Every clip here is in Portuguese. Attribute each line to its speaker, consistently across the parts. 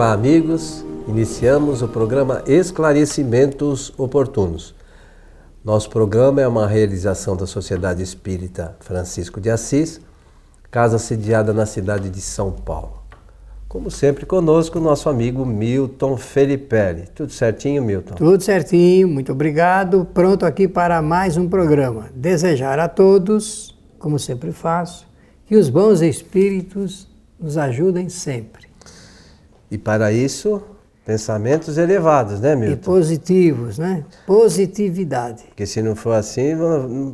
Speaker 1: Olá, amigos. Iniciamos o programa Esclarecimentos Oportunos. Nosso programa é uma realização da Sociedade Espírita Francisco de Assis, casa sediada na cidade de São Paulo. Como sempre, conosco nosso amigo Milton Felipe. Tudo certinho, Milton?
Speaker 2: Tudo certinho, muito obrigado. Pronto aqui para mais um programa. Desejar a todos, como sempre faço, que os bons espíritos nos ajudem sempre.
Speaker 1: E para isso, pensamentos elevados, né, Milton?
Speaker 2: E positivos, né? Positividade.
Speaker 1: Porque se não for assim,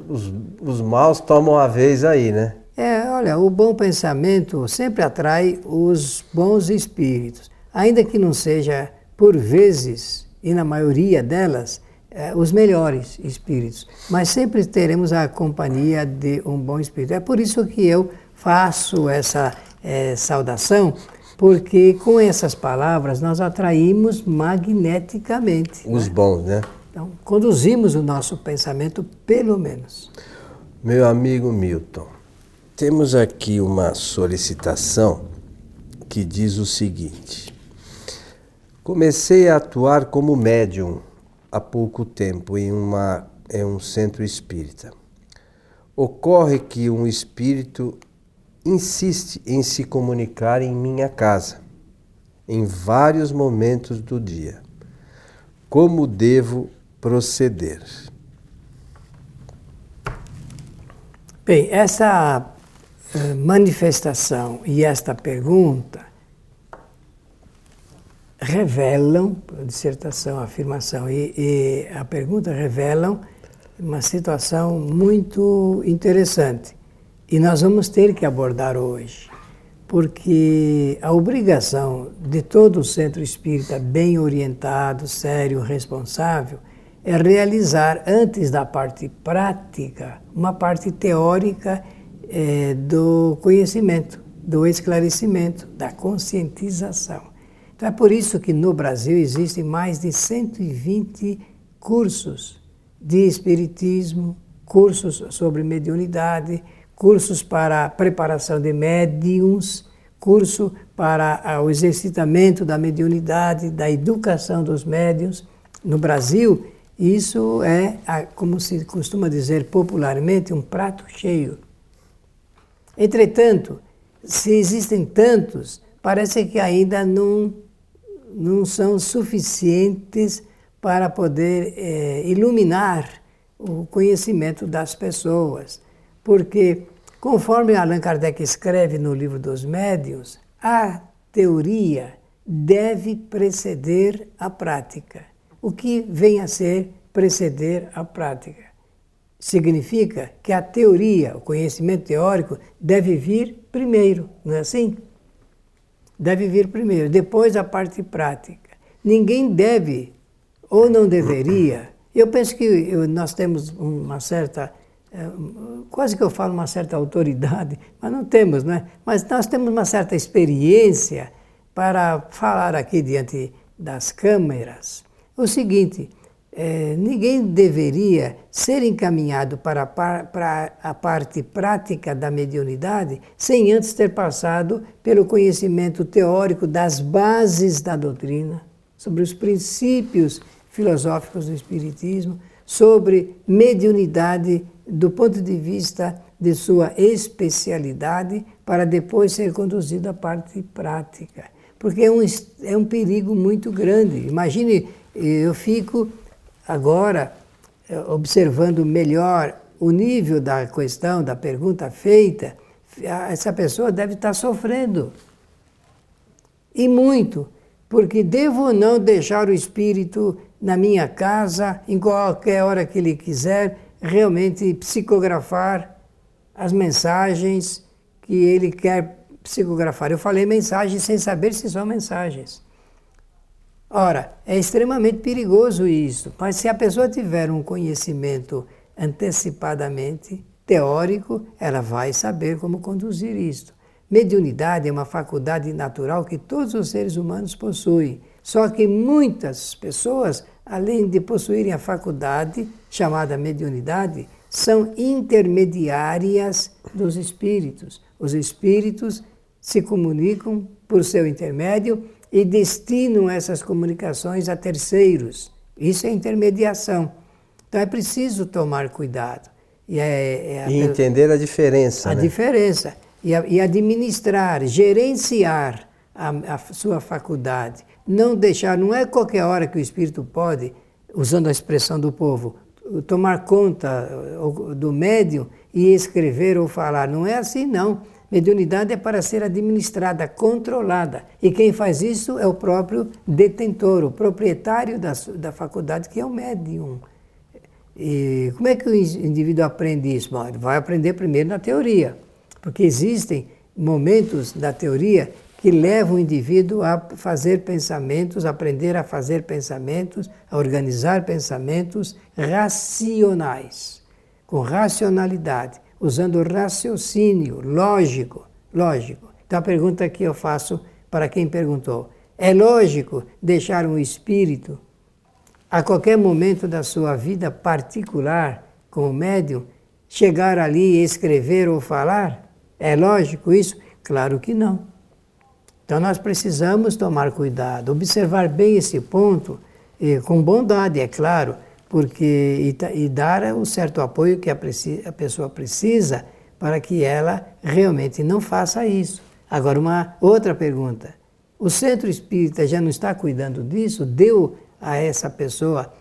Speaker 1: os, os maus tomam a vez aí, né?
Speaker 2: É, olha, o bom pensamento sempre atrai os bons espíritos, ainda que não seja por vezes e na maioria delas é, os melhores espíritos, mas sempre teremos a companhia de um bom espírito. É por isso que eu faço essa é, saudação porque com essas palavras nós atraímos magneticamente.
Speaker 1: Os né? bons, né?
Speaker 2: Então, conduzimos o nosso pensamento, pelo menos.
Speaker 1: Meu amigo Milton, temos aqui uma solicitação que diz o seguinte: Comecei a atuar como médium há pouco tempo em, uma, em um centro espírita. Ocorre que um espírito insiste em se comunicar em minha casa, em vários momentos do dia. Como devo proceder?
Speaker 2: Bem, essa eh, manifestação e esta pergunta revelam, dissertação, afirmação e, e a pergunta revelam uma situação muito interessante. E nós vamos ter que abordar hoje, porque a obrigação de todo centro espírita bem orientado, sério, responsável, é realizar, antes da parte prática, uma parte teórica é, do conhecimento, do esclarecimento, da conscientização. Então é por isso que no Brasil existem mais de 120 cursos de espiritismo, cursos sobre mediunidade, cursos para preparação de médiums, curso para o exercitamento da mediunidade, da educação dos médiums. No Brasil, isso é, como se costuma dizer popularmente, um prato cheio. Entretanto, se existem tantos, parece que ainda não, não são suficientes para poder é, iluminar o conhecimento das pessoas. Porque, conforme Allan Kardec escreve no livro dos Médiuns, a teoria deve preceder a prática. O que vem a ser preceder a prática? Significa que a teoria, o conhecimento teórico, deve vir primeiro, não é assim? Deve vir primeiro, depois a parte prática. Ninguém deve, ou não deveria, eu penso que nós temos uma certa quase que eu falo uma certa autoridade, mas não temos, não é? Mas nós temos uma certa experiência para falar aqui diante das câmeras. O seguinte, é, ninguém deveria ser encaminhado para, para a parte prática da mediunidade sem antes ter passado pelo conhecimento teórico das bases da doutrina, sobre os princípios filosóficos do Espiritismo, sobre mediunidade do ponto de vista de sua especialidade, para depois ser conduzido à parte prática. Porque é um, é um perigo muito grande. Imagine, eu fico agora eh, observando melhor o nível da questão, da pergunta feita, essa pessoa deve estar sofrendo. E muito, porque devo ou não deixar o espírito na minha casa, em qualquer hora que ele quiser, realmente psicografar as mensagens que ele quer psicografar. Eu falei mensagens sem saber se são mensagens. Ora, é extremamente perigoso isso, mas se a pessoa tiver um conhecimento antecipadamente teórico, ela vai saber como conduzir isto. Mediunidade é uma faculdade natural que todos os seres humanos possuem, só que muitas pessoas além de possuírem a faculdade chamada mediunidade, são intermediárias dos espíritos. Os espíritos se comunicam por seu intermédio e destinam essas comunicações a terceiros. Isso é intermediação. Então é preciso tomar cuidado.
Speaker 1: E, é, é e entender a diferença.
Speaker 2: A
Speaker 1: né?
Speaker 2: diferença. E, e, administrar, gerenciar a, a sua faculdade. Não deixar, não é qualquer hora que o espírito pode, usando a expressão do povo, tomar conta do médium e escrever ou falar. Não é assim, não. Mediunidade é para ser administrada, controlada. E quem faz isso é o próprio detentor, o proprietário da, da faculdade, que é o médium. E como é que o indivíduo aprende isso? Bom, ele vai aprender primeiro na teoria, porque existem momentos da teoria que levam o indivíduo a fazer pensamentos, aprender a fazer pensamentos, a organizar pensamentos racionais, com racionalidade, usando raciocínio lógico, lógico. Então a pergunta que eu faço para quem perguntou, é lógico deixar um espírito a qualquer momento da sua vida particular, como médium, chegar ali e escrever ou falar? É lógico isso? Claro que não. Então nós precisamos tomar cuidado, observar bem esse ponto, com bondade, é claro, porque e, e dar o certo apoio que a, a pessoa precisa para que ela realmente não faça isso. Agora, uma outra pergunta. O centro espírita já não está cuidando disso? Deu a essa pessoa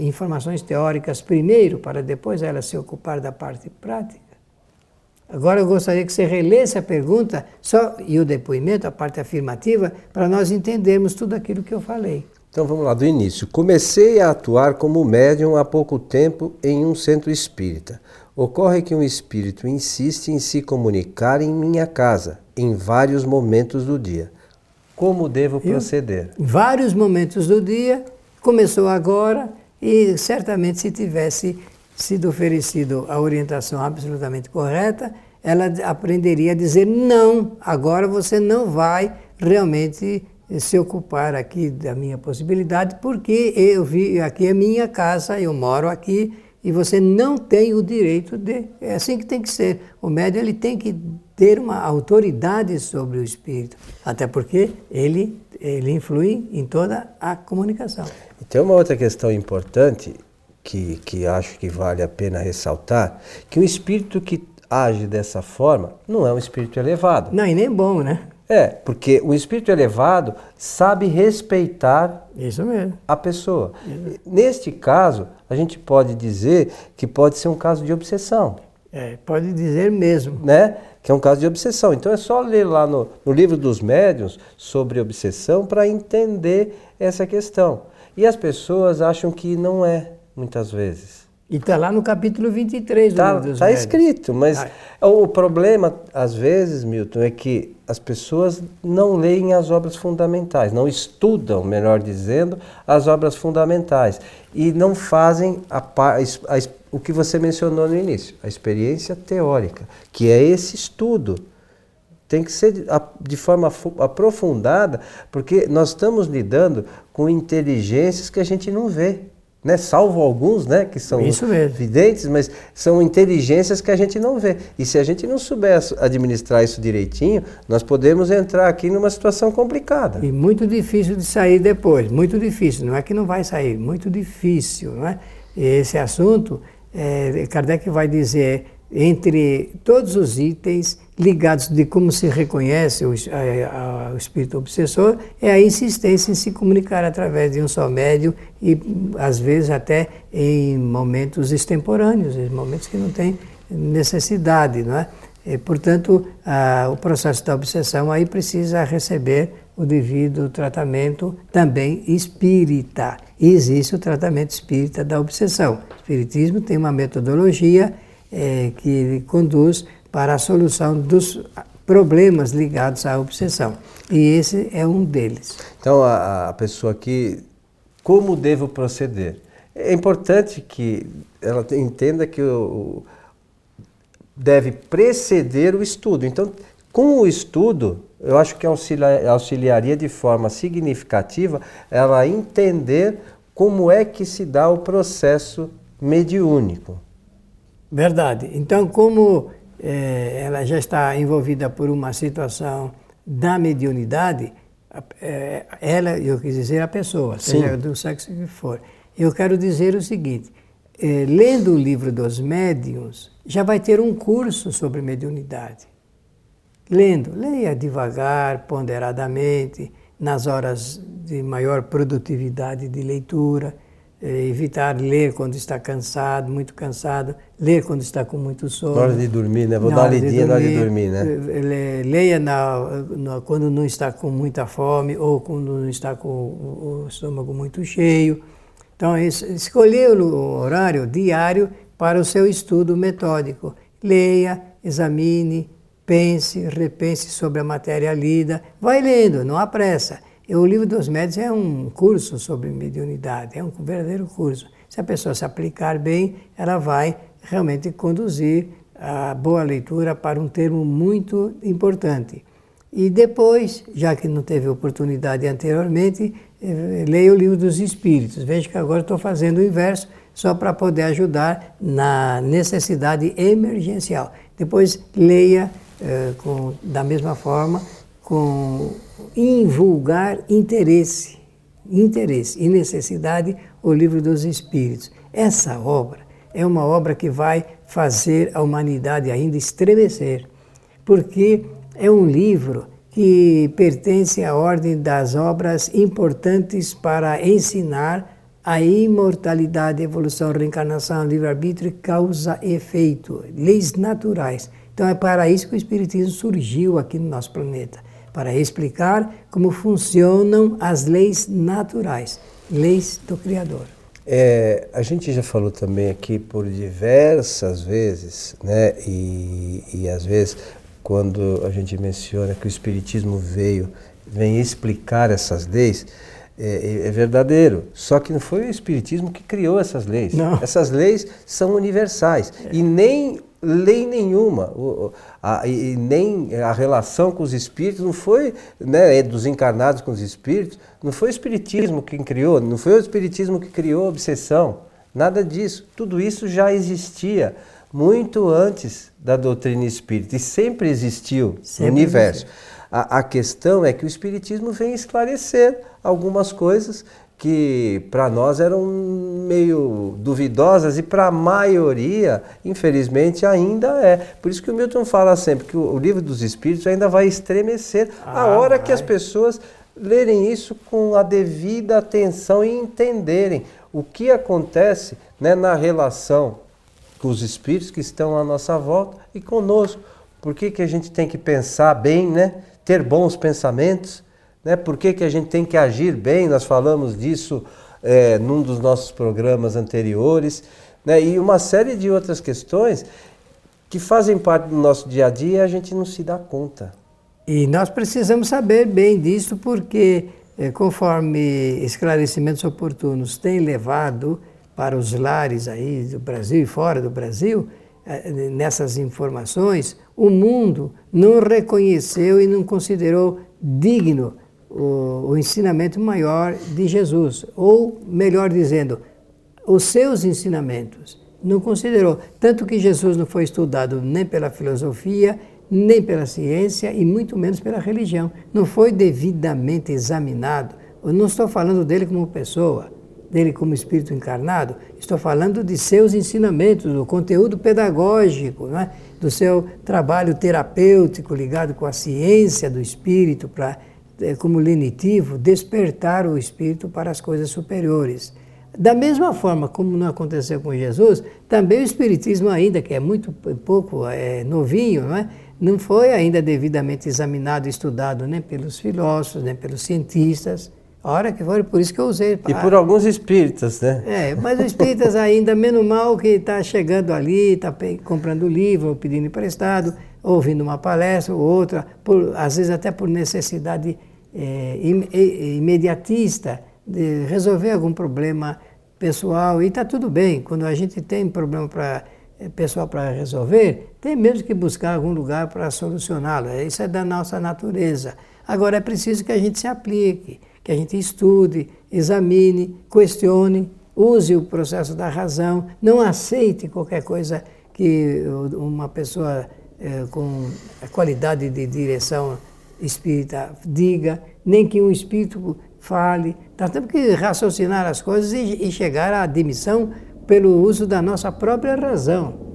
Speaker 2: informações teóricas primeiro, para depois ela se ocupar da parte prática? Agora eu gostaria que você relesse a pergunta só, e o depoimento, a parte afirmativa, para nós entendermos tudo aquilo que eu falei.
Speaker 1: Então vamos lá, do início. Comecei a atuar como médium há pouco tempo em um centro espírita. Ocorre que um espírito insiste em se comunicar em minha casa, em vários momentos do dia. Como devo proceder?
Speaker 2: Em vários momentos do dia, começou agora e certamente se tivesse sido oferecido a orientação absolutamente correta, ela aprenderia a dizer não, agora você não vai realmente se ocupar aqui da minha possibilidade, porque eu vi aqui é minha casa, eu moro aqui e você não tem o direito de. É assim que tem que ser. O médium ele tem que ter uma autoridade sobre o espírito, até porque ele ele influi em toda a comunicação.
Speaker 1: E tem uma outra questão importante que, que acho que vale a pena ressaltar, que um espírito que age dessa forma não é um espírito elevado.
Speaker 2: Não, e nem bom, né?
Speaker 1: É, porque o espírito elevado sabe respeitar
Speaker 2: Isso mesmo.
Speaker 1: a pessoa. Neste caso, a gente pode dizer que pode ser um caso de obsessão.
Speaker 2: É, pode dizer mesmo.
Speaker 1: Né? Que é um caso de obsessão. Então é só ler lá no, no livro dos médiuns sobre obsessão para entender essa questão. E as pessoas acham que não é, muitas vezes.
Speaker 2: E está lá no capítulo 23 do
Speaker 1: tá,
Speaker 2: livro dos
Speaker 1: Está escrito, mas ah. o problema, às vezes, Milton, é que as pessoas não leem as obras fundamentais, não estudam, melhor dizendo, as obras fundamentais e não fazem a, a, a, o que você mencionou no início, a experiência teórica, que é esse estudo. Tem que ser de forma aprofundada, porque nós estamos lidando com inteligências que a gente não vê né? salvo alguns né? que são videntes, mas são inteligências que a gente não vê. E se a gente não souber administrar isso direitinho, nós podemos entrar aqui numa situação complicada.
Speaker 2: E muito difícil de sair depois, muito difícil. Não é que não vai sair, muito difícil. Não é? Esse assunto, é, Kardec vai dizer entre todos os itens ligados de como se reconhece o, a, a, o espírito obsessor é a insistência em se comunicar através de um só médio e às vezes até em momentos extemporâneos, em momentos que não tem necessidade, não é? E, portanto, a, o processo da obsessão aí precisa receber o devido tratamento também espírita. E existe o tratamento espírita da obsessão. O espiritismo tem uma metodologia é, que conduz para a solução dos problemas ligados à obsessão. E esse é um deles.
Speaker 1: Então, a, a pessoa aqui, como devo proceder? É importante que ela entenda que o, deve preceder o estudo. Então, com o estudo, eu acho que auxiliaria de forma significativa ela entender como é que se dá o processo mediúnico.
Speaker 2: Verdade. Então, como é, ela já está envolvida por uma situação da mediunidade, É, ela, eu quis dizer a pessoa, seja Sim. do sexo que for. Eu quero dizer o seguinte: é, lendo o livro dos médiuns, já vai ter um curso sobre mediunidade. Lendo, leia devagar, ponderadamente, nas horas de maior produtividade de leitura evitar ler quando está cansado, muito cansado, ler quando está com muito sono.
Speaker 1: Na hora de dormir, né? Vou na dar uma lidinha na hora de dormir, né?
Speaker 2: É, leia na, na, quando não está com muita fome ou quando não está com o, o estômago muito cheio. Então, escolher o horário diário para o seu estudo metódico. Leia, examine, pense, repense sobre a matéria lida. Vai lendo, não há pressa. O livro dos médios é um curso sobre mediunidade, é um verdadeiro curso. Se a pessoa se aplicar bem, ela vai realmente conduzir a boa leitura para um termo muito importante. E depois, já que não teve oportunidade anteriormente, eh, leia o livro dos Espíritos. Veja que agora estou fazendo o inverso, só para poder ajudar na necessidade emergencial. Depois, leia eh, com, da mesma forma com invulgar interesse, interesse e necessidade o livro dos Espíritos. Essa obra é uma obra que vai fazer a humanidade ainda estremecer, porque é um livro que pertence à ordem das obras importantes para ensinar a imortalidade, evolução, reencarnação, livre-arbítrio, causa e efeito, leis naturais. Então é para isso que o Espiritismo surgiu aqui no nosso planeta para explicar como funcionam as leis naturais, leis do Criador.
Speaker 1: É, a gente já falou também aqui por diversas vezes, né? E, e às vezes quando a gente menciona que o Espiritismo veio, vem explicar essas leis, é, é, verdadeiro. Só que não foi o Espiritismo que criou essas leis.
Speaker 2: Não.
Speaker 1: Essas leis são universais. É. E nem lei nenhuma, a, e nem a relação com os espíritos não foi né, é dos encarnados com os espíritos, não foi o espiritismo quem criou, não foi o espiritismo que criou a obsessão, nada disso. Tudo isso já existia muito antes da doutrina espírita e sempre existiu sempre no universo. A, a questão é que o espiritismo vem esclarecer algumas coisas que para nós eram meio duvidosas e para a maioria, infelizmente, ainda é. Por isso que o Milton fala sempre que o, livro dos Espíritos ainda vai estremecer ah, a hora vai. que as pessoas lerem isso com a devida atenção e entenderem o que acontece né, na relação com os espíritos que estão à nossa volta e conosco. Por que, que a gente tem que pensar bem, né? ter bons pensamentos? Né? Por que, que a gente tem que agir bem? Nós falamos disso é, num dos nossos programas anteriores. Né? E uma série de outras questões que fazem parte do nosso dia a dia e a gente não se dá conta.
Speaker 2: E nós precisamos saber bem disso porque, é, conforme esclarecimentos oportunos têm levado para os lares aí do Brasil e fora do Brasil, é, nessas informações, o mundo não reconheceu e não considerou digno o, o ensinamento maior de Jesus, ou melhor dizendo, os seus ensinamentos. Não considerou. Tanto que Jesus não foi estudado nem pela filosofia, nem pela ciência e muito menos pela religião. Não foi devidamente examinado. Eu não estou falando dele como pessoa, dele como espírito encarnado, estou falando de seus ensinamentos, do conteúdo pedagógico, é? do seu trabalho terapêutico ligado com a ciência do espírito para como lenitivo, despertar o espírito para as coisas superiores. Da mesma forma como não aconteceu com Jesus, também o Espiritismo, ainda que é muito pouco é, novinho, não, é? não foi ainda devidamente examinado e estudado nem pelos filósofos, nem pelos cientistas. A hora que for, por isso que eu usei.
Speaker 1: E por alguns espíritas, né?
Speaker 2: É, mas os espíritas ainda, menos mal que está chegando ali, está comprando livro, pedindo emprestado, ouvindo uma palestra ou outra, por, às vezes até por necessidade é, imediatista de resolver algum problema pessoal. E está tudo bem, quando a gente tem problema pra, é, pessoal para resolver, tem mesmo que buscar algum lugar para solucioná-lo. Isso é da nossa natureza. Agora é preciso que a gente se aplique, que a gente estude, examine, questione, use o processo da razão, não aceite qualquer coisa que uma pessoa é, com a qualidade de direção espírita diga, nem que um espírito fale. Nós temos que raciocinar as coisas e, e chegar à admissão pelo uso da nossa própria razão.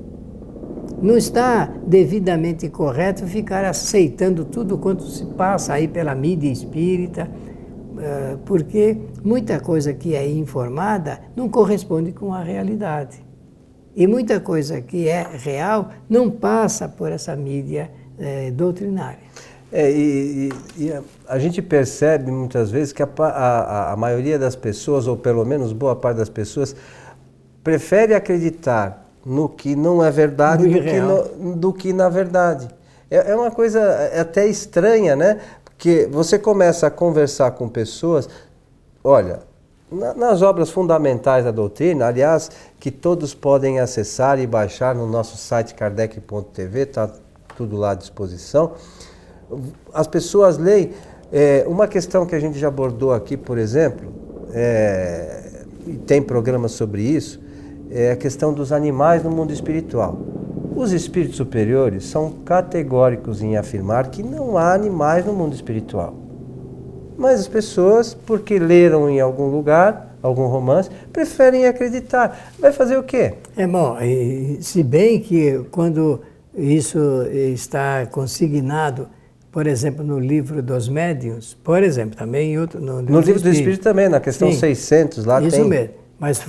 Speaker 2: Não está devidamente correto ficar aceitando tudo quanto se passa aí pela mídia espírita, eh, porque muita coisa que é informada não corresponde com a realidade. E muita coisa que é real não passa por essa mídia eh, doutrinária.
Speaker 1: É, e, e, e, a gente percebe muitas vezes que a, a, a maioria das pessoas, ou pelo menos boa parte das pessoas, prefere acreditar no que não é verdade do que, no, do que, na verdade. É, é uma coisa é até estranha, né? Porque você começa a conversar com pessoas, olha, na, nas obras fundamentais da doutrina, aliás, que todos podem acessar e baixar no nosso site kardec.tv, está tudo lá à disposição. As pessoas leem. É, uma questão que a gente já abordou aqui, por exemplo, é, e tem programas sobre isso, é a questão dos animais no mundo espiritual. Os espíritos superiores são categóricos em afirmar que não há animais no mundo espiritual. Mas as pessoas, porque leram em algum lugar, algum romance, preferem acreditar. Vai fazer o quê?
Speaker 2: É bom, se bem que quando isso está consignado, por exemplo, no livro dos médiuns, por exemplo, também em outro,
Speaker 1: no, no livro do Espírito também, na questão Sim, 600, lá
Speaker 2: isso
Speaker 1: tem.
Speaker 2: Isso mesmo. Mas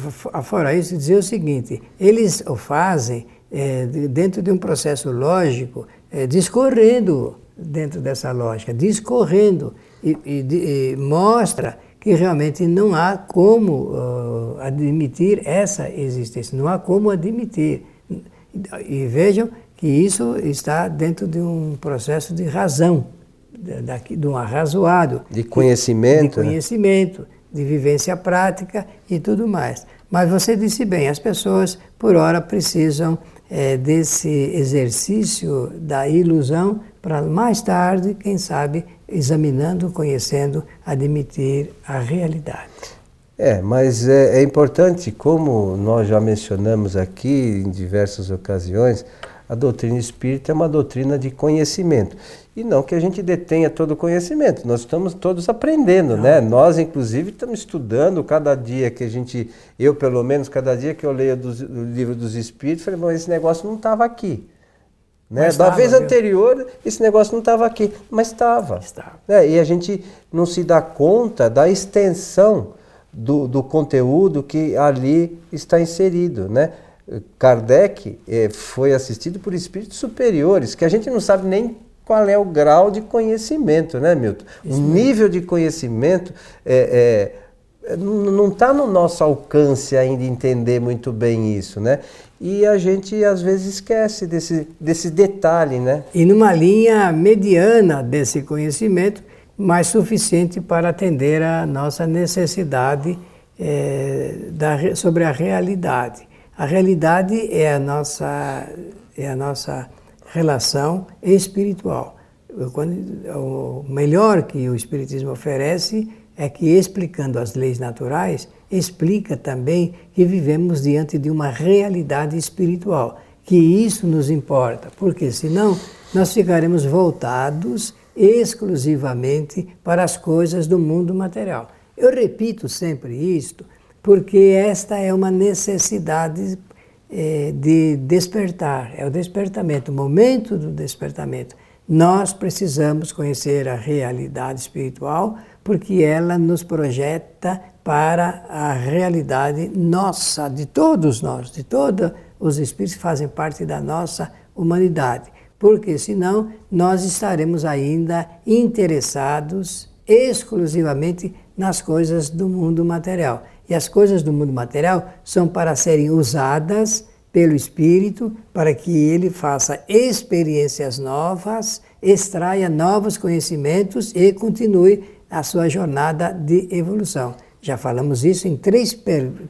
Speaker 2: fora isso, dizer o seguinte, eles o fazem é, dentro de um processo lógico, é, discorrendo dentro dessa lógica, discorrendo e, e, e mostra que realmente não há como uh, admitir essa existência, não há como admitir. E vejam que isso está dentro de um processo de razão, de, de um arrazoado.
Speaker 1: De conhecimento.
Speaker 2: De né? conhecimento. Né? de vivência prática e tudo mais. Mas você disse bem, as pessoas, por hora, precisam é, desse exercício da ilusão para mais tarde, quem sabe, examinando, conhecendo, admitir a realidade.
Speaker 1: É, mas é, é importante, como nós já mencionamos aqui em diversas ocasiões, a doutrina espírita é uma doutrina de conhecimento. E não que a gente detenha todo o conhecimento, nós estamos todos aprendendo, né? Nós, inclusive, estamos estudando cada dia que a gente, eu pelo menos, cada dia que eu leio do, o livro dos Espíritos, falei, bom, esse negócio não estava aqui. Né? da vez viu? anterior, esse negócio não estava aqui, mas estava. É, e a gente não se dá conta da extensão do, do conteúdo que ali está inserido, né? Kardec eh, foi assistido por espíritos superiores, que a gente não sabe nem qual é o grau de conhecimento, né, Milton? Isso o nível de conhecimento é, é, não está no nosso alcance ainda entender muito bem isso, né? E a gente às vezes esquece desse, desse detalhe, né?
Speaker 2: E numa linha mediana desse conhecimento, mais suficiente para atender a nossa necessidade é, da, sobre a realidade. A realidade é a nossa, é a nossa relação espiritual. O melhor que o Espiritismo oferece é que, explicando as leis naturais, explica também que vivemos diante de uma realidade espiritual, que isso nos importa, porque senão nós ficaremos voltados exclusivamente para as coisas do mundo material. Eu repito sempre isto, porque esta é uma necessidade é, de despertar, é o despertamento, o momento do despertamento. Nós precisamos conhecer a realidade espiritual porque ela nos projeta para a realidade nossa, de todos nós, de todos os espíritos que fazem parte da nossa humanidade. Porque senão nós estaremos ainda interessados exclusivamente nas coisas do mundo material. E as coisas do mundo material são para serem usadas pelo Espírito para que ele faça experiências novas, extraia novos conhecimentos e continue a sua jornada de evolução. Já falamos isso em três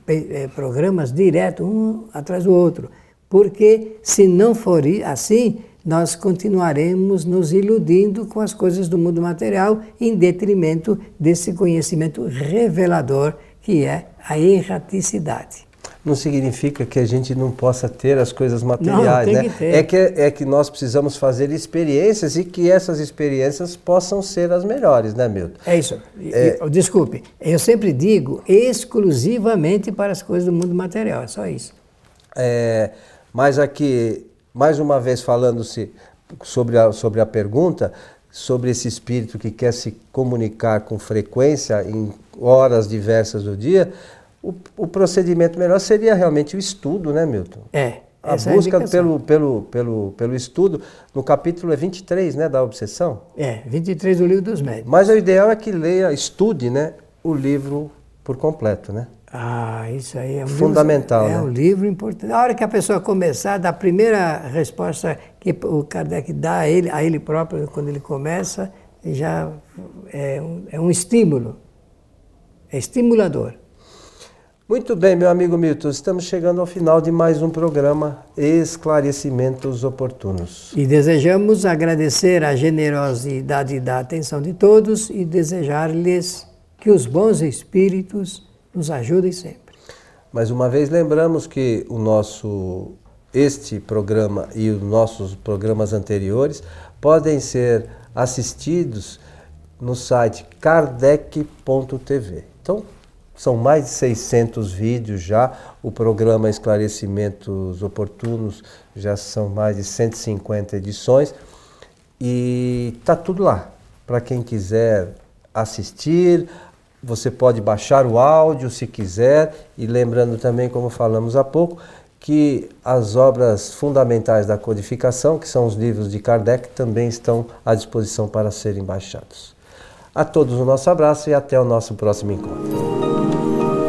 Speaker 2: eh, programas direto, um atrás do outro. Porque se não for assim, nós continuaremos nos iludindo com as coisas do mundo material em detrimento desse conhecimento revelador que é a erraticidade.
Speaker 1: não significa que a gente não possa ter as coisas materiais,
Speaker 2: não,
Speaker 1: né?
Speaker 2: Que ter.
Speaker 1: É que é que nós precisamos fazer experiências e que essas experiências possam ser as melhores, né, Milton?
Speaker 2: É isso. É... Desculpe, eu sempre digo exclusivamente para as coisas do mundo material, é só isso.
Speaker 1: É, mas aqui, mais uma vez falando-se sobre a, sobre a pergunta, sobre esse espírito que quer se comunicar com frequência em horas diversas do dia, o, o procedimento melhor seria realmente o estudo, né, Milton?
Speaker 2: É.
Speaker 1: A busca é a pelo, pelo, pelo, pelo estudo, no capítulo é 23, né, da obsessão?
Speaker 2: É, 23 do livro dos médicos.
Speaker 1: Mas o ideal é que leia, estude, né, o livro por completo, né?
Speaker 2: Ah, isso aí é
Speaker 1: fundamental.
Speaker 2: Livro, é
Speaker 1: né?
Speaker 2: um livro importante. Na hora que a pessoa começar, da primeira resposta que o Kardec dá a ele, a ele próprio, quando ele começa, já é um, é um estímulo. É estimulador.
Speaker 1: Muito bem, meu amigo Milton, estamos chegando ao final de mais um programa Esclarecimentos Oportunos.
Speaker 2: E desejamos agradecer a generosidade da atenção de todos e desejar-lhes que os bons espíritos nos ajudem sempre.
Speaker 1: Mais uma vez lembramos que o nosso este programa e os nossos programas anteriores podem ser assistidos no site kardec.tv. Então, são mais de 600 vídeos já. O programa Esclarecimentos Oportunos já são mais de 150 edições. E tá tudo lá. Para quem quiser assistir, você pode baixar o áudio se quiser. E lembrando também, como falamos há pouco, que as obras fundamentais da codificação, que são os livros de Kardec, também estão à disposição para serem baixados. A todos o nosso abraço e até o nosso próximo encontro.